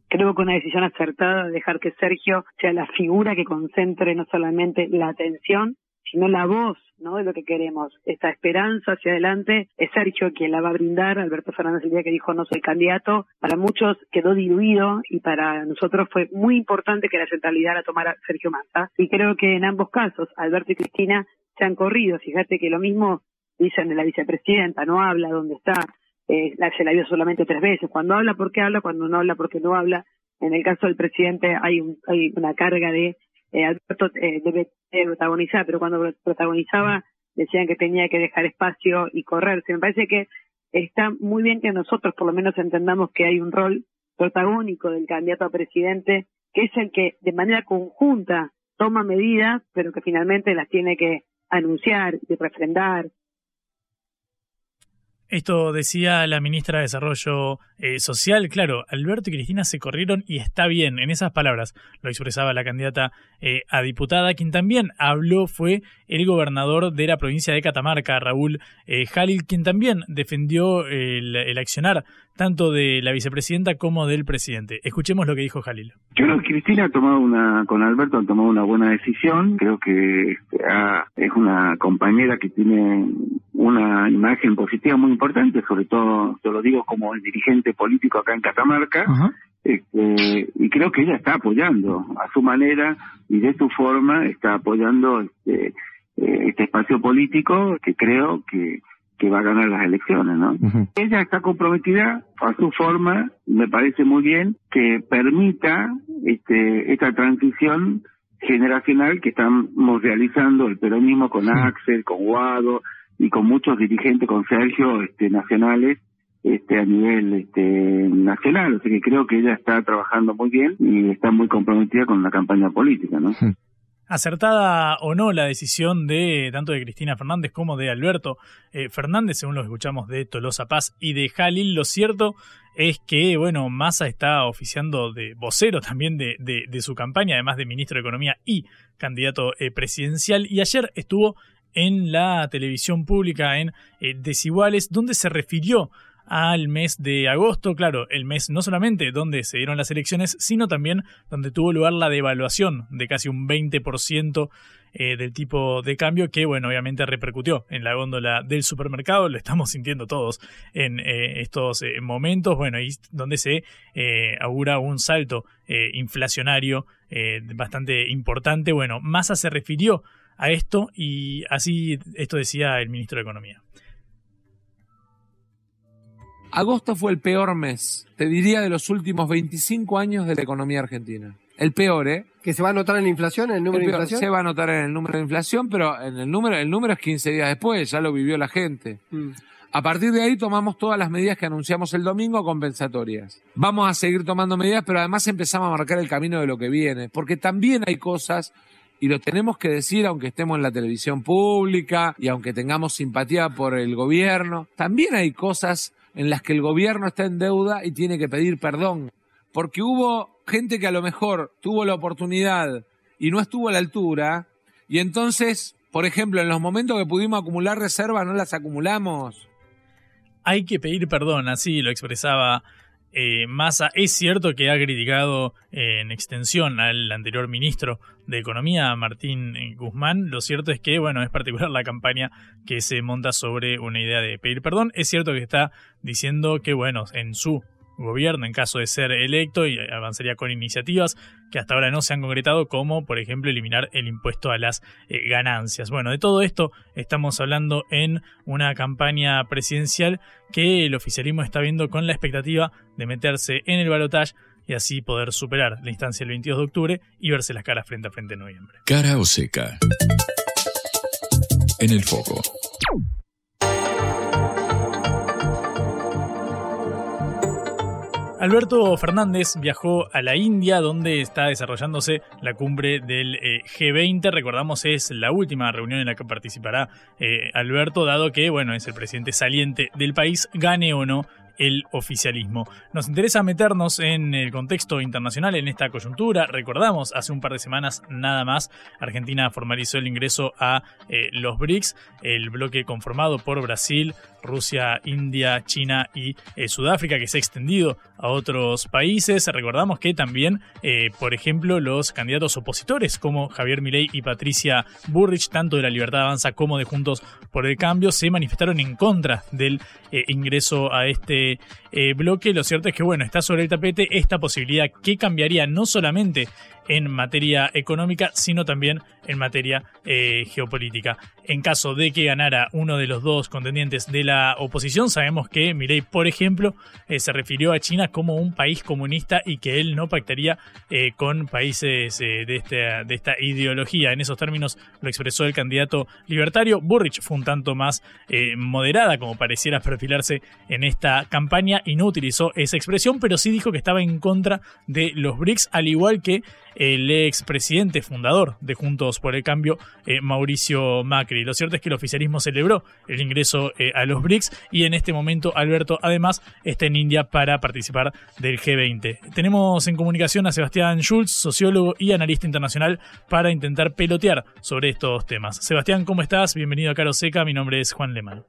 Creo que una decisión acertada dejar que Sergio sea la figura que concentre no solamente la atención, sino la voz ¿no? de lo que queremos. Esta esperanza hacia adelante es Sergio quien la va a brindar. Alberto Fernández el día que dijo no soy candidato, para muchos quedó diluido y para nosotros fue muy importante que la centralidad la tomara Sergio Massa. Y creo que en ambos casos, Alberto y Cristina se han corrido. Fíjate que lo mismo dicen de la vicepresidenta, no habla dónde está, eh, se la vio solamente tres veces. Cuando habla, porque habla, cuando no habla, porque no habla. En el caso del presidente hay, un, hay una carga de eh, Alberto eh, debe protagonizar, pero cuando protagonizaba decían que tenía que dejar espacio y correrse. Me parece que está muy bien que nosotros por lo menos entendamos que hay un rol protagónico del candidato a presidente, que es el que de manera conjunta toma medidas, pero que finalmente las tiene que anunciar y refrendar esto decía la ministra de Desarrollo eh, Social. Claro, Alberto y Cristina se corrieron y está bien. En esas palabras lo expresaba la candidata eh, a diputada. Quien también habló fue el gobernador de la provincia de Catamarca, Raúl eh, Jalil, quien también defendió el, el, accionar tanto de la vicepresidenta como del presidente. Escuchemos lo que dijo Jalil. Yo creo que Cristina ha tomado una, con Alberto ha tomado una buena decisión. Creo que este, es una compañera que tiene una imagen positiva muy importante, sobre todo, te lo digo como el dirigente político acá en Catamarca, este, y creo que ella está apoyando a su manera y de su forma está apoyando este, este espacio político que creo que, que va a ganar las elecciones, ¿no? Ella está comprometida a su forma, me parece muy bien que permita este, esta transición generacional que estamos realizando el peronismo con Axel, con Guado y con muchos dirigentes, con Sergio, este, nacionales, este, a nivel este, nacional. O sea que creo que ella está trabajando muy bien y está muy comprometida con la campaña política, ¿no? Acertada o no la decisión de tanto de Cristina Fernández como de Alberto eh, Fernández, según lo que escuchamos de Tolosa Paz y de Jalil, lo cierto es que, bueno, Massa está oficiando de vocero también de, de, su campaña, además de ministro de Economía y candidato eh, presidencial, y ayer estuvo en la televisión pública en eh, Desiguales, donde se refirió al mes de agosto, claro, el mes no solamente donde se dieron las elecciones, sino también donde tuvo lugar la devaluación de casi un 20% eh, del tipo de cambio que, bueno, obviamente repercutió en la góndola del supermercado, lo estamos sintiendo todos en eh, estos eh, momentos, bueno, y donde se augura un salto inflacionario bastante importante, bueno, Massa se refirió a esto y así esto decía el ministro de Economía. Agosto fue el peor mes, te diría, de los últimos 25 años de la economía argentina. El peor, ¿eh? ¿Que se va a notar en la inflación, en el número de inflación? Se va a notar en el número de inflación, pero en el número, el número es 15 días después, ya lo vivió la gente. Mm. A partir de ahí tomamos todas las medidas que anunciamos el domingo compensatorias. Vamos a seguir tomando medidas, pero además empezamos a marcar el camino de lo que viene, porque también hay cosas y lo tenemos que decir aunque estemos en la televisión pública y aunque tengamos simpatía por el gobierno, también hay cosas en las que el gobierno está en deuda y tiene que pedir perdón. Porque hubo gente que a lo mejor tuvo la oportunidad y no estuvo a la altura, y entonces, por ejemplo, en los momentos que pudimos acumular reservas, no las acumulamos. Hay que pedir perdón, así lo expresaba eh, Massa. Es cierto que ha criticado eh, en extensión al anterior ministro de Economía, Martín Guzmán. Lo cierto es que, bueno, es particular la campaña que se monta sobre una idea de pedir perdón. Es cierto que está diciendo que, bueno, en su gobierno en caso de ser electo y avanzaría con iniciativas que hasta ahora no se han concretado, como por ejemplo eliminar el impuesto a las eh, ganancias. Bueno, de todo esto estamos hablando en una campaña presidencial que el oficialismo está viendo con la expectativa de meterse en el balotaje y así poder superar la instancia del 22 de octubre y verse las caras frente a frente en noviembre. Cara o seca. En el foco. Alberto Fernández viajó a la India, donde está desarrollándose la cumbre del eh, G20. Recordamos, es la última reunión en la que participará eh, Alberto, dado que, bueno, es el presidente saliente del país, gane o no el oficialismo. Nos interesa meternos en el contexto internacional en esta coyuntura. Recordamos, hace un par de semanas nada más, Argentina formalizó el ingreso a eh, los BRICS, el bloque conformado por Brasil, Rusia, India, China y eh, Sudáfrica, que se ha extendido a otros países. Recordamos que también, eh, por ejemplo, los candidatos opositores como Javier Milei y Patricia Burrich, tanto de la Libertad Avanza como de Juntos por el Cambio, se manifestaron en contra del ingreso a este eh, bloque. Lo cierto es que, bueno, está sobre el tapete esta posibilidad que cambiaría no solamente en materia económica, sino también en materia eh, geopolítica. En caso de que ganara uno de los dos contendientes de la oposición, sabemos que Milei, por ejemplo, eh, se refirió a China como un país comunista y que él no pactaría eh, con países de, esta, de esta ideología. En esos términos lo expresó el candidato libertario. Burrich fue un tanto más moderada, como pareciera perfilarse en esta campaña, y no utilizó esa expresión, pero sí dijo que estaba en contra de los BRICS, al igual que el ex presidente fundador de Juntos por el Cambio, eh, Mauricio Macri. Lo cierto es que el oficialismo celebró el ingreso eh, a los BRICS y en este momento Alberto además está en India para participar del G20. Tenemos en comunicación a Sebastián Schultz, sociólogo y analista internacional, para intentar pelotear sobre estos temas. Sebastián, ¿cómo estás? Bienvenido a Caro Seca, mi nombre es Juan Leman.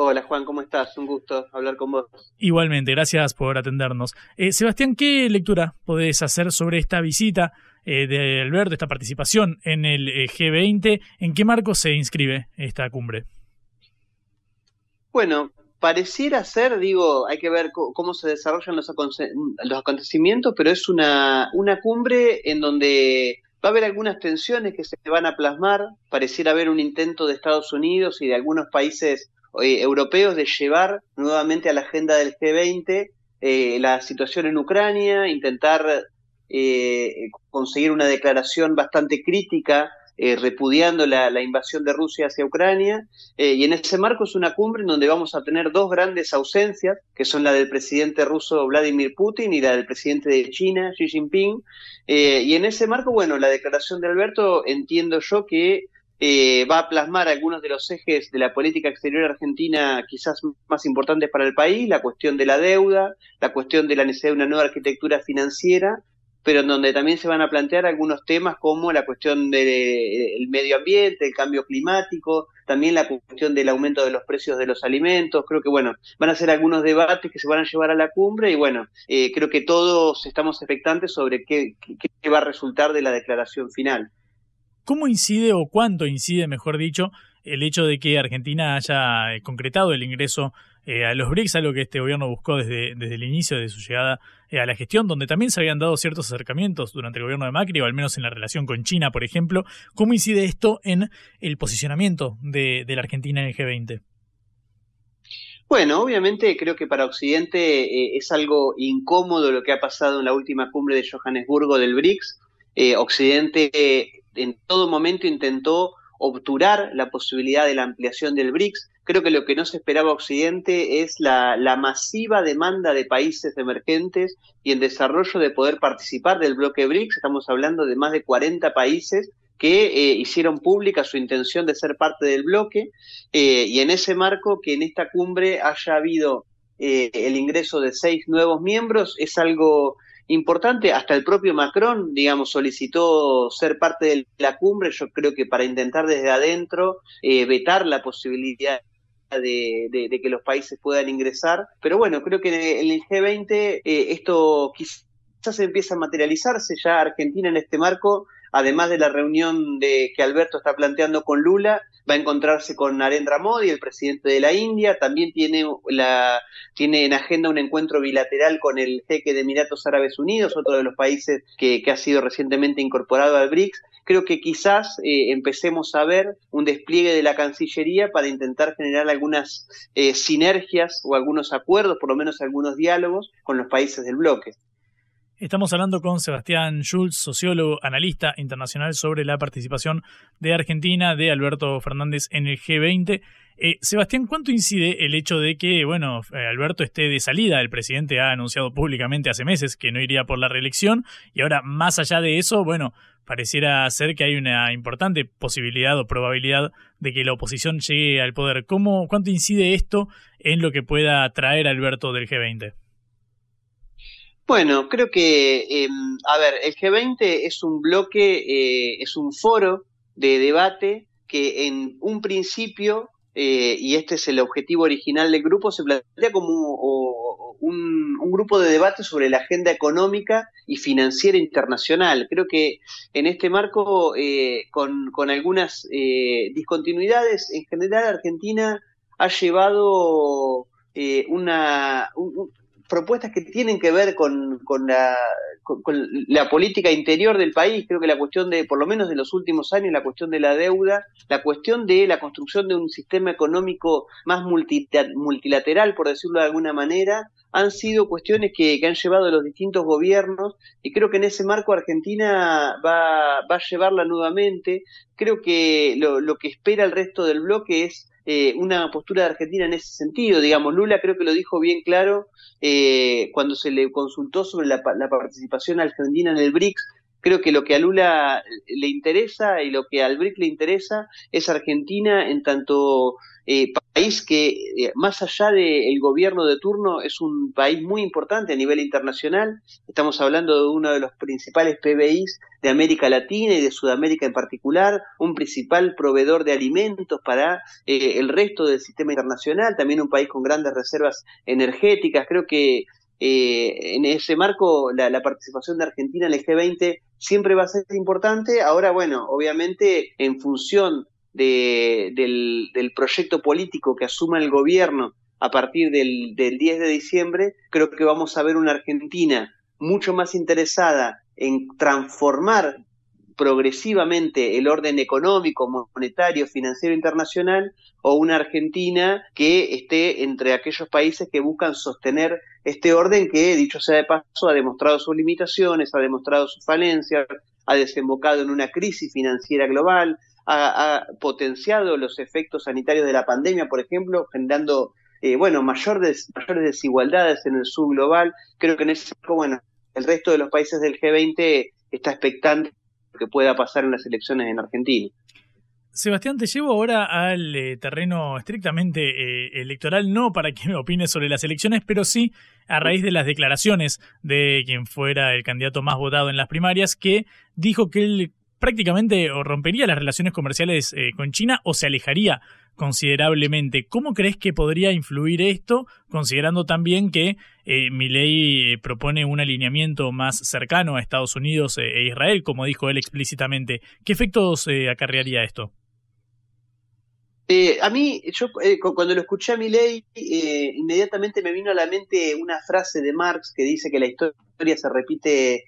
Hola Juan, ¿cómo estás? Un gusto hablar con vos. Igualmente, gracias por atendernos. Eh, Sebastián, ¿qué lectura podés hacer sobre esta visita eh, de Alberto, esta participación en el eh, G20? ¿En qué marco se inscribe esta cumbre? Bueno, pareciera ser, digo, hay que ver cómo se desarrollan los, los acontecimientos, pero es una, una cumbre en donde va a haber algunas tensiones que se van a plasmar, pareciera haber un intento de Estados Unidos y de algunos países eh, europeos de llevar nuevamente a la agenda del G20 eh, la situación en Ucrania, intentar conseguir una declaración bastante crítica eh, repudiando la, invasión de Rusia hacia Ucrania. Eh, y en ese marco es una cumbre en donde vamos a tener dos grandes ausencias, que son la del presidente ruso Vladimir Putin y la del presidente de China, Xi Jinping. Eh, y en ese marco, bueno, la declaración de Alberto entiendo yo que va a plasmar algunos de los ejes de la política exterior argentina quizás más importantes para el país, la cuestión de la deuda, la cuestión de la necesidad de una nueva arquitectura financiera pero en donde también se van a plantear algunos temas como la cuestión del medio ambiente, el cambio climático, también la cuestión del aumento de los precios de los alimentos. Creo que, bueno, van a ser algunos debates que se van a llevar a la cumbre y, bueno, eh, creo que todos estamos expectantes sobre qué, qué va a resultar de la declaración final. ¿Cómo incide o cuánto incide, mejor dicho, el hecho de que Argentina haya eh, concretado el ingreso eh, a los BRICS, algo que este gobierno buscó desde, desde el inicio de su llegada eh, a la gestión, donde también se habían dado ciertos acercamientos durante el gobierno de Macri, o al menos en la relación con China, por ejemplo. ¿Cómo incide esto en el posicionamiento de, la Argentina en el G20? Bueno, obviamente creo que para Occidente es algo incómodo lo que ha pasado en la última cumbre de Johannesburgo del BRICS. Occidente en todo momento intentó obturar la posibilidad de la ampliación del BRICS. Creo que lo que no se esperaba Occidente es la, masiva demanda de países emergentes y en desarrollo de poder participar del bloque BRICS. Estamos hablando de más de 40 países que eh, hicieron pública su intención de ser parte del bloque eh, y en ese marco que en esta cumbre haya habido eh, el ingreso de seis nuevos miembros es algo importante. Hasta el propio Macron, digamos, solicitó ser parte de la cumbre, yo creo que para intentar desde adentro eh, vetar la posibilidad de, de, que los países puedan ingresar. Pero bueno, creo que en el G20 eh, esto quizás empieza a materializarse ya Argentina en este marco además de la reunión de, que Alberto está planteando con Lula, va a encontrarse con Narendra Modi, el presidente de la India, también tiene, la, tiene en agenda un encuentro bilateral con el jeque de Emiratos Árabes Unidos, otro de los países que, ha sido recientemente incorporado al BRICS. Creo que quizás eh, empecemos a ver un despliegue de la Cancillería para intentar generar algunas eh, sinergias o algunos acuerdos, por lo menos algunos diálogos con los países del bloque. Estamos hablando con Sebastián Schulz, sociólogo, analista internacional sobre la participación de Argentina, de Alberto Fernández en el G20. Eh, Sebastián, ¿cuánto incide el hecho de que, bueno, eh, Alberto esté de salida? El presidente ha anunciado públicamente hace meses que no iría por la reelección y ahora, más allá de eso, bueno, pareciera ser que hay una importante posibilidad o probabilidad de que la oposición llegue al poder. ¿Cómo, ¿Cuánto incide esto en lo que pueda traer Alberto del G20? Bueno, creo que, em, a ver, el G20 es un bloque, eh, es un foro de debate que en un principio, eh, y este es el objetivo original del grupo, se plantea como un, grupo de debate sobre la agenda económica y financiera internacional. Creo que en este marco, eh, con, con, algunas discontinuidades, en general Argentina ha llevado una, propuestas que tienen que ver con, con, la, con, la, política interior del país. Creo que la cuestión de, por lo menos de los últimos años, la cuestión de la deuda, la cuestión de la construcción de un sistema económico más multilateral, por decirlo de alguna manera, han sido cuestiones que, han llevado los distintos gobiernos y creo que en ese marco Argentina va, va a llevarla nuevamente. Creo que lo que espera el resto del bloque es eh, una postura de Argentina en ese sentido. Digamos, Lula creo que lo dijo bien claro eh, cuando se le consultó sobre la, participación argentina en el BRICS. Creo que lo que a Lula le interesa y lo que al BRICS le interesa es Argentina en tanto eh, país que, eh, más allá del gobierno de turno, es un país muy importante a nivel internacional. Estamos hablando de uno de los principales PBIs de América Latina y de Sudamérica en particular, un principal proveedor de alimentos para eh, el resto del sistema internacional, también un país con grandes reservas energéticas. Creo que en ese marco la, participación de Argentina en el G20 siempre va a ser importante. Ahora, bueno, obviamente en función del, proyecto político que asuma el gobierno a partir del, del 10 de diciembre, creo que vamos a ver una Argentina mucho más interesada en transformar progresivamente el orden económico, monetario, financiero internacional, o una Argentina que esté entre aquellos países que buscan sostener este orden que, dicho sea de paso, ha demostrado sus limitaciones, ha demostrado sus falencias, ha desembocado en una crisis financiera global, ha, potenciado los efectos sanitarios de la pandemia, por ejemplo, generando eh, bueno, mayor mayores desigualdades en el sur global. Creo que en ese bueno, el resto de los países del G20 está expectante que pueda pasar en las elecciones en Argentina. Sebastián, te llevo ahora al eh, terreno estrictamente eh, electoral, no para que me opines sobre las elecciones, pero sí a raíz de las declaraciones de quien fuera el candidato más votado en las primarias, que dijo que él prácticamente rompería las relaciones comerciales eh, con China o se alejaría considerablemente. ¿Cómo crees que podría influir esto, considerando también que eh, Milei eh, propone un alineamiento más cercano a Estados Unidos eh, e Israel, como dijo él explícitamente? ¿Qué efectos acarrearía esto? a mí, yo cuando lo escuché a Milei, inmediatamente me vino a la mente una frase de Marx que dice que la historia se repite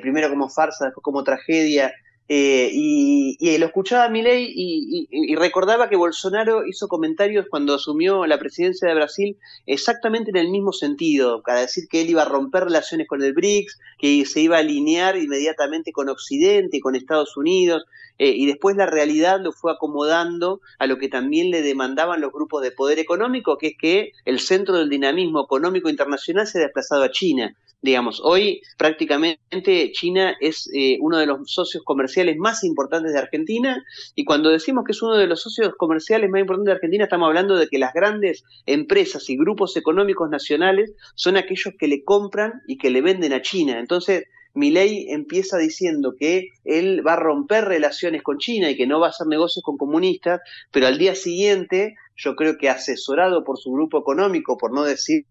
primero como farsa, después como tragedia eh, y, lo escuchaba a Milei y, y, recordaba que Bolsonaro hizo comentarios cuando asumió la presidencia de Brasil exactamente en el mismo sentido, para decir que él iba a romper relaciones con el BRICS, que se iba a alinear inmediatamente con Occidente y con Estados Unidos, eh, y después la realidad lo fue acomodando a lo que también le demandaban los grupos de poder económico, que es que el centro del dinamismo económico internacional se ha desplazado a China. Digamos, hoy prácticamente China es eh, uno de los socios comerciales más importantes de Argentina y cuando decimos que es uno de los socios comerciales más importantes de Argentina estamos hablando de que las grandes empresas y grupos económicos nacionales son aquellos que le compran y que le venden a China. Entonces, Milei empieza diciendo que él va a romper relaciones con China y que no va a hacer negocios con comunistas, pero al día siguiente, yo creo que asesorado por su grupo económico, por no decir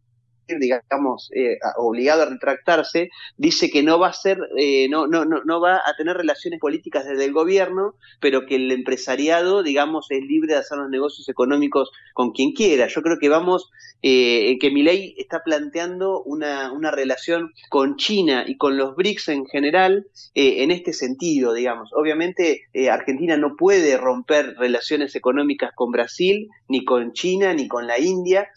digamos, eh, obligado a retractarse, dice que no va a ser, eh, no, no, no, va a tener relaciones políticas desde el gobierno, pero que el empresariado, digamos, es libre de hacer los negocios económicos con quien quiera. Yo creo que vamos, eh, que Milei está planteando una, una relación con China y con los BRICS en general eh, en este sentido, digamos. Obviamente Argentina no puede romper relaciones económicas con Brasil, ni con China, ni con la India,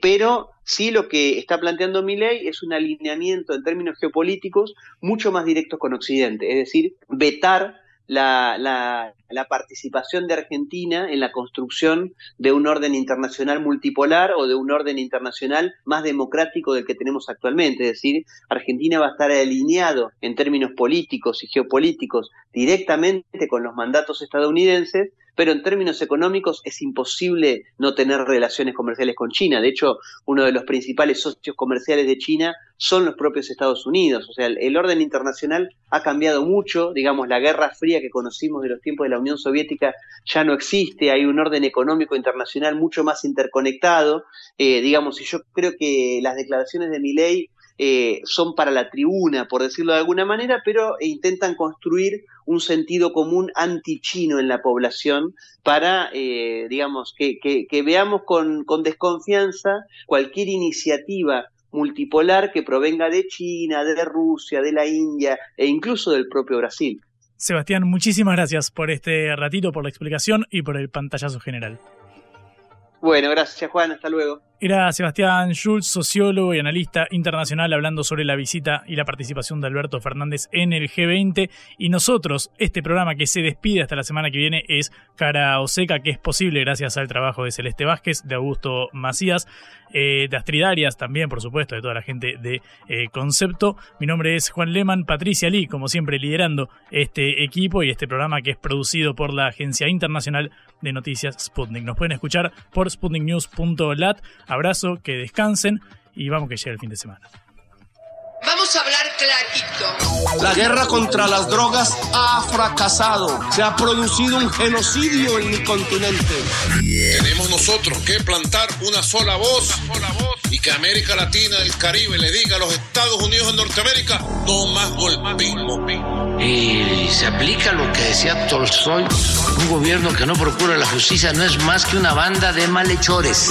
pero Sí, lo que está planteando mi ley es un alineamiento en términos geopolíticos mucho más directo con Occidente, es decir, vetar la, la, la, participación de Argentina en la construcción de un orden internacional multipolar o de un orden internacional más democrático del que tenemos actualmente. Es decir, Argentina va a estar alineado en términos políticos y geopolíticos directamente con los mandatos estadounidenses pero en términos económicos es imposible no tener relaciones comerciales con China. De hecho, uno de los principales socios comerciales de China son los propios Estados Unidos. O sea, el, orden internacional ha cambiado mucho. Digamos, la Guerra Fría que conocimos de los tiempos de la Unión Soviética ya no existe. Hay un orden económico internacional mucho más interconectado. Eh, digamos, y yo creo que las declaraciones de mi ley eh, son para la tribuna, por decirlo de alguna manera, pero intentan construir un sentido común anti-chino en la población para, eh, digamos, que, que, veamos con, con desconfianza cualquier iniciativa multipolar que provenga de China, de Rusia, de la India e incluso del propio Brasil. Sebastián, muchísimas gracias por este ratito, por la explicación y por el pantallazo general. Bueno, gracias Juan, hasta luego. Era Sebastián Schulz, sociólogo y analista internacional, hablando sobre la visita y la participación de Alberto Fernández en el G20. Y nosotros, este programa que se despide hasta la semana que viene es Cara Oseca, que es posible gracias al trabajo de Celeste Vázquez, de Augusto Macías, eh, de Astridarias también, por supuesto, de toda la gente de eh, Concepto. Mi nombre es Juan Leman, Patricia Lee, como siempre, liderando este equipo y este programa que es producido por la Agencia Internacional de Noticias Sputnik. Nos pueden escuchar por sputniknews.lat Abrazo, que descansen y vamos que llegue el fin de semana. Vamos a hablar clarito. La guerra contra las drogas ha fracasado. Se ha producido un genocidio en mi continente. Tenemos nosotros que plantar una sola voz, y que América Latina, el Caribe, le diga a los Estados Unidos de Norteamérica, no más golpismo. Y se aplica lo que decía Tolstoy, un gobierno que no procura la justicia no es más que una banda de malhechores.